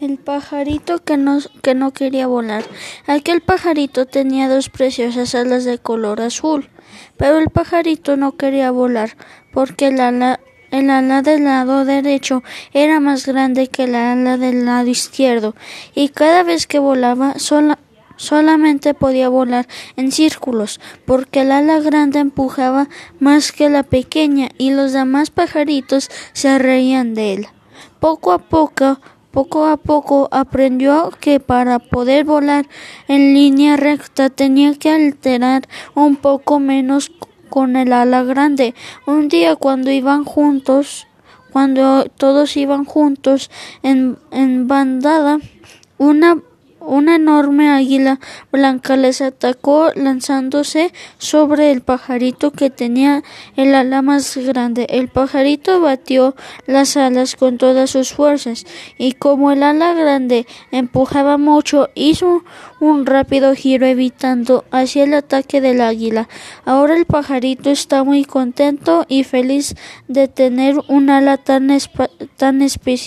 El pajarito que no, que no quería volar. Aquel pajarito tenía dos preciosas alas de color azul, pero el pajarito no quería volar porque el ala, el ala del lado derecho era más grande que el ala del lado izquierdo y cada vez que volaba sola, solamente podía volar en círculos porque el ala grande empujaba más que la pequeña y los demás pajaritos se reían de él. Poco a poco poco a poco aprendió que para poder volar en línea recta tenía que alterar un poco menos con el ala grande. Un día cuando iban juntos, cuando todos iban juntos en, en bandada, una una enorme águila blanca les atacó lanzándose sobre el pajarito que tenía el ala más grande. El pajarito batió las alas con todas sus fuerzas y como el ala grande empujaba mucho, hizo un rápido giro evitando hacia el ataque del águila. Ahora el pajarito está muy contento y feliz de tener un ala tan, tan especial.